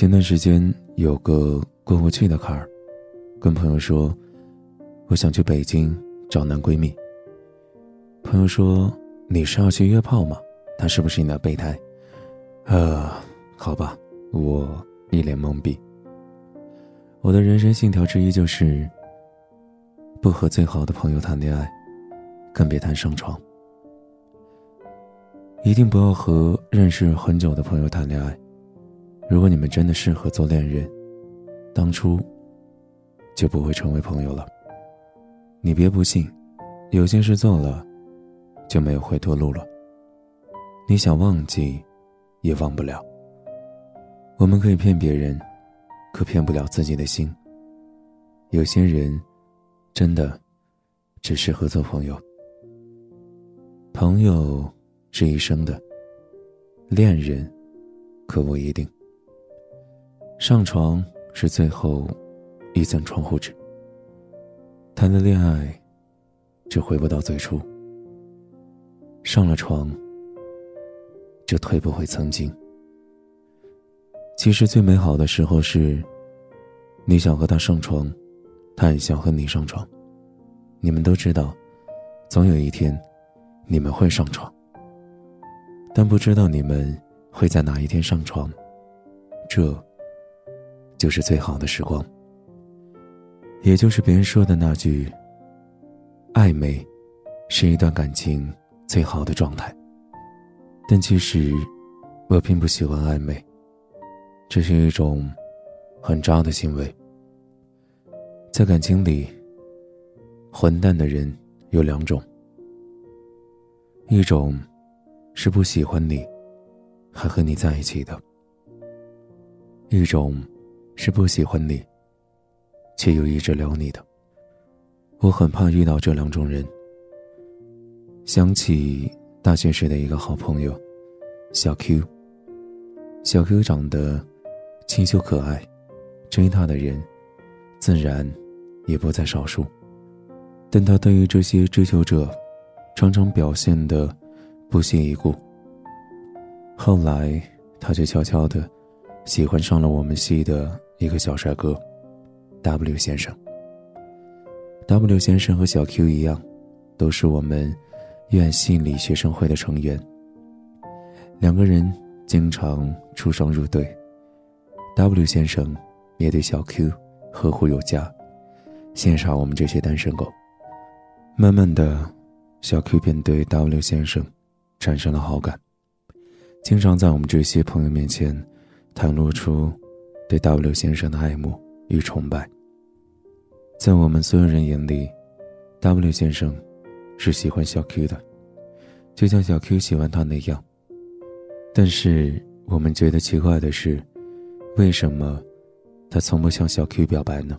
前段时间有个过不去的坎儿，跟朋友说，我想去北京找男闺蜜。朋友说：“你是要去约炮吗？他是不是你的备胎？”呃，好吧，我一脸懵逼。我的人生信条之一就是，不和最好的朋友谈恋爱，更别谈上床。一定不要和认识很久的朋友谈恋爱。如果你们真的适合做恋人，当初就不会成为朋友了。你别不信，有些事做了，就没有回头路了。你想忘记，也忘不了。我们可以骗别人，可骗不了自己的心。有些人，真的只适合做朋友。朋友是一生的，恋人可不一定。上床是最后一层窗户纸。谈了恋爱，就回不到最初。上了床，就退不回曾经。其实最美好的时候是，你想和他上床，他也想和你上床。你们都知道，总有一天，你们会上床。但不知道你们会在哪一天上床。这。就是最好的时光，也就是别人说的那句：“暧昧，是一段感情最好的状态。”但其实，我并不喜欢暧昧，这是一种很渣的行为。在感情里，混蛋的人有两种：一种是不喜欢你，还和你在一起的；一种。是不喜欢你，却又一直撩你的。我很怕遇到这两种人。想起大学时的一个好朋友，小 Q。小 Q 长得清秀可爱，追她的人自然也不在少数。但他对于这些追求者，常常表现的不屑一顾。后来，他却悄悄的喜欢上了我们系的。一个小帅哥，W 先生。W 先生和小 Q 一样，都是我们院系理学生会的成员。两个人经常出双入对，W 先生也对小 Q 呵护有加，羡煞我们这些单身狗。慢慢的，小 Q 便对 W 先生产生了好感，经常在我们这些朋友面前袒露出。对 W 先生的爱慕与崇拜，在我们所有人眼里，W 先生是喜欢小 Q 的，就像小 Q 喜欢他那样。但是我们觉得奇怪的是，为什么他从不向小 Q 表白呢？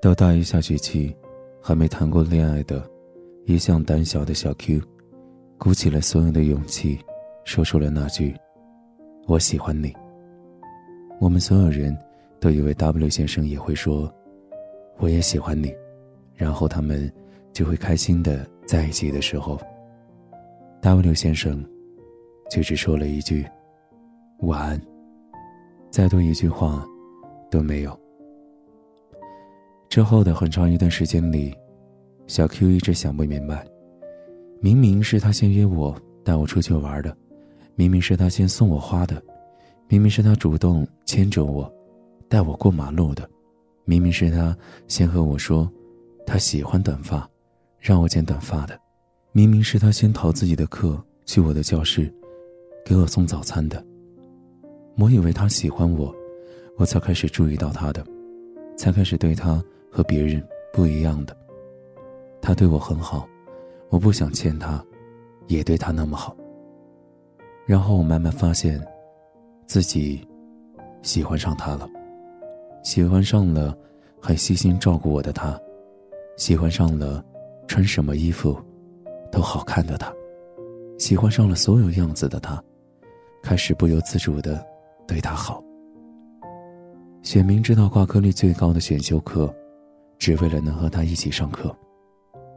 到大一下学期，还没谈过恋爱的，一向胆小的小 Q，鼓起了所有的勇气，说出了那句：“我喜欢你。”我们所有人都以为 W 先生也会说：“我也喜欢你。”然后他们就会开心的在一起的时候，W 先生却只说了一句：“晚安。”再多一句话都没有。之后的很长一段时间里，小 Q 一直想不明白：明明是他先约我带我出去玩的，明明是他先送我花的。明明是他主动牵着我，带我过马路的，明明是他先和我说，他喜欢短发，让我剪短发的，明明是他先逃自己的课去我的教室，给我送早餐的。我以为他喜欢我，我才开始注意到他的，才开始对他和别人不一样的。他对我很好，我不想欠他，也对他那么好。然后我慢慢发现。自己喜欢上他了，喜欢上了还细心照顾我的他，喜欢上了穿什么衣服都好看的他，喜欢上了所有样子的他，开始不由自主的对他好。选明知道挂科率最高的选修课，只为了能和他一起上课。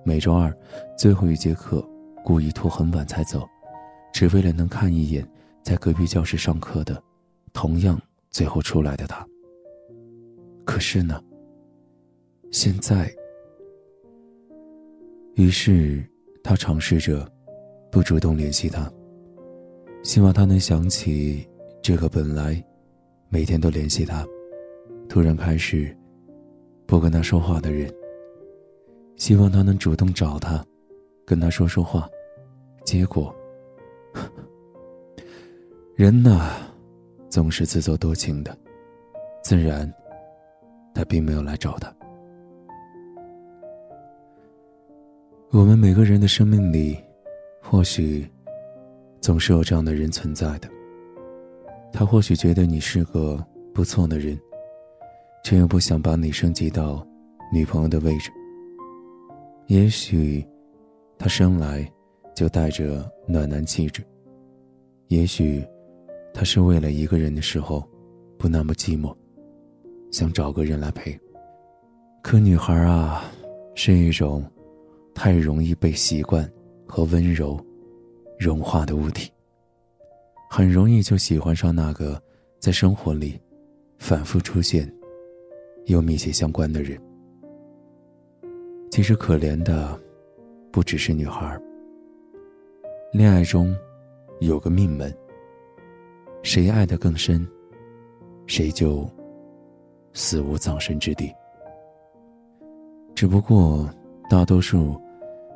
每周二最后一节课，故意拖很晚才走，只为了能看一眼。在隔壁教室上课的，同样最后出来的他。可是呢，现在，于是他尝试着不主动联系他，希望他能想起这个本来每天都联系他，突然开始不跟他说话的人。希望他能主动找他，跟他说说话。结果，人呐，总是自作多情的，自然，他并没有来找他。我们每个人的生命里，或许总是有这样的人存在的。他或许觉得你是个不错的人，却又不想把你升级到女朋友的位置。也许，他生来就带着暖男气质。也许，他是为了一个人的时候不那么寂寞，想找个人来陪。可女孩啊，是一种太容易被习惯和温柔融化的物体，很容易就喜欢上那个在生活里反复出现又密切相关的人。其实可怜的，不只是女孩。恋爱中，有个命门。谁爱得更深，谁就死无葬身之地。只不过，大多数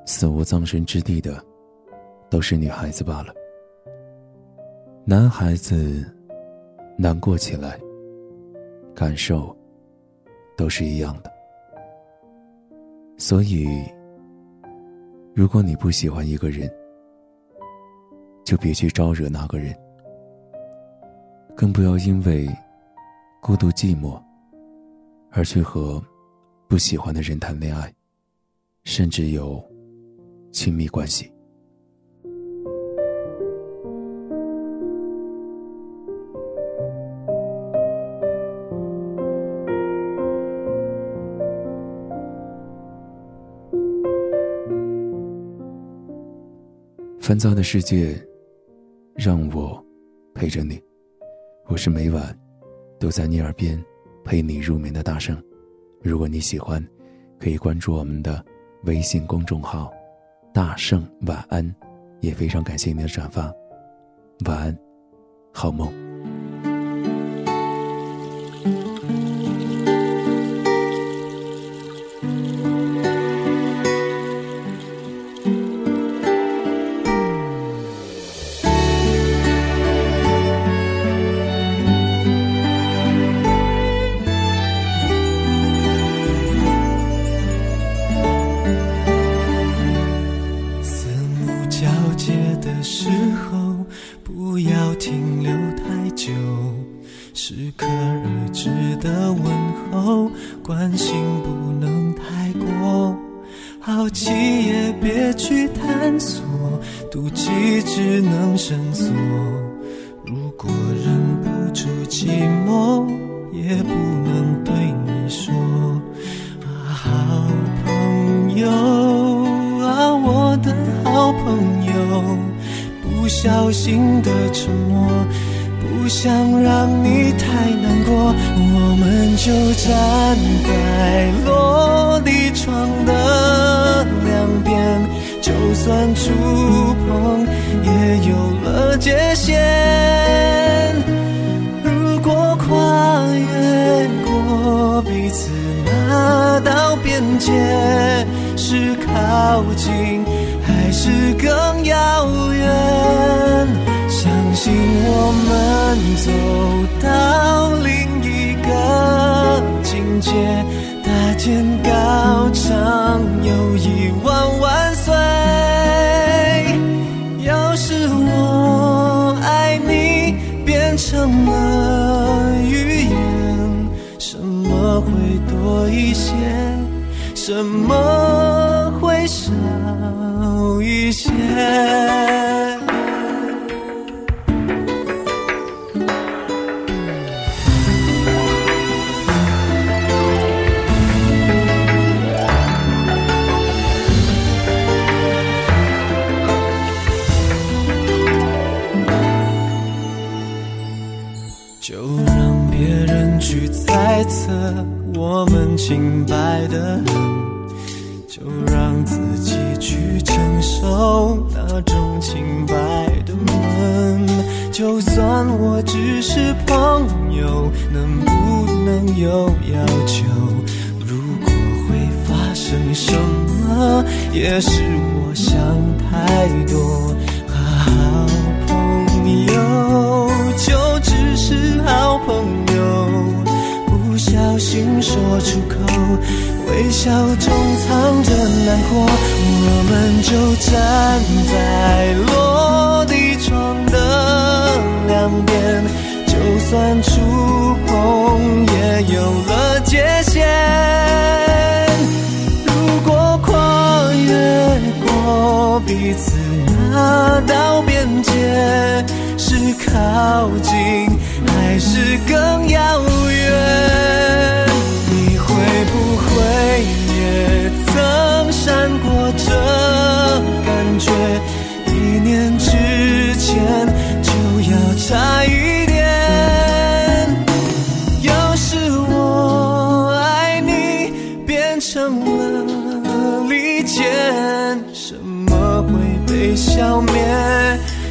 死无葬身之地的，都是女孩子罢了。男孩子难过起来，感受都是一样的。所以，如果你不喜欢一个人，就别去招惹那个人，更不要因为孤独寂寞而去和不喜欢的人谈恋爱，甚至有亲密关系。烦躁的世界，让我陪着你。我是每晚都在你耳边陪你入眠的大圣。如果你喜欢，可以关注我们的微信公众号“大圣晚安”，也非常感谢你的转发。晚安，好梦。关心不能太过，好奇也别去探索，妒忌只能伸缩。如果忍不住寂寞，也不能对你说，啊，好朋友啊，我的好朋友，不小心的沉默。不想让你太难过，我们就站在落地窗的两边，就算触碰也有了界限。如果跨越过彼此那道边界，是靠近还是更遥远？请我们走到另一个境界，大天高唱友谊万万岁。要是我爱你变成了语言，什么会多一些？什么会少一些？清白的很，就让自己去承受那种清白的。就算我只是朋友，能不能有要求？如果会发生什么，也是我想太多。好朋说出口，微笑中藏着难过，我们就站在落地窗的两边，就算触碰也有了界限。如果跨越过彼此那道边界，是靠近还是更遥远？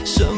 So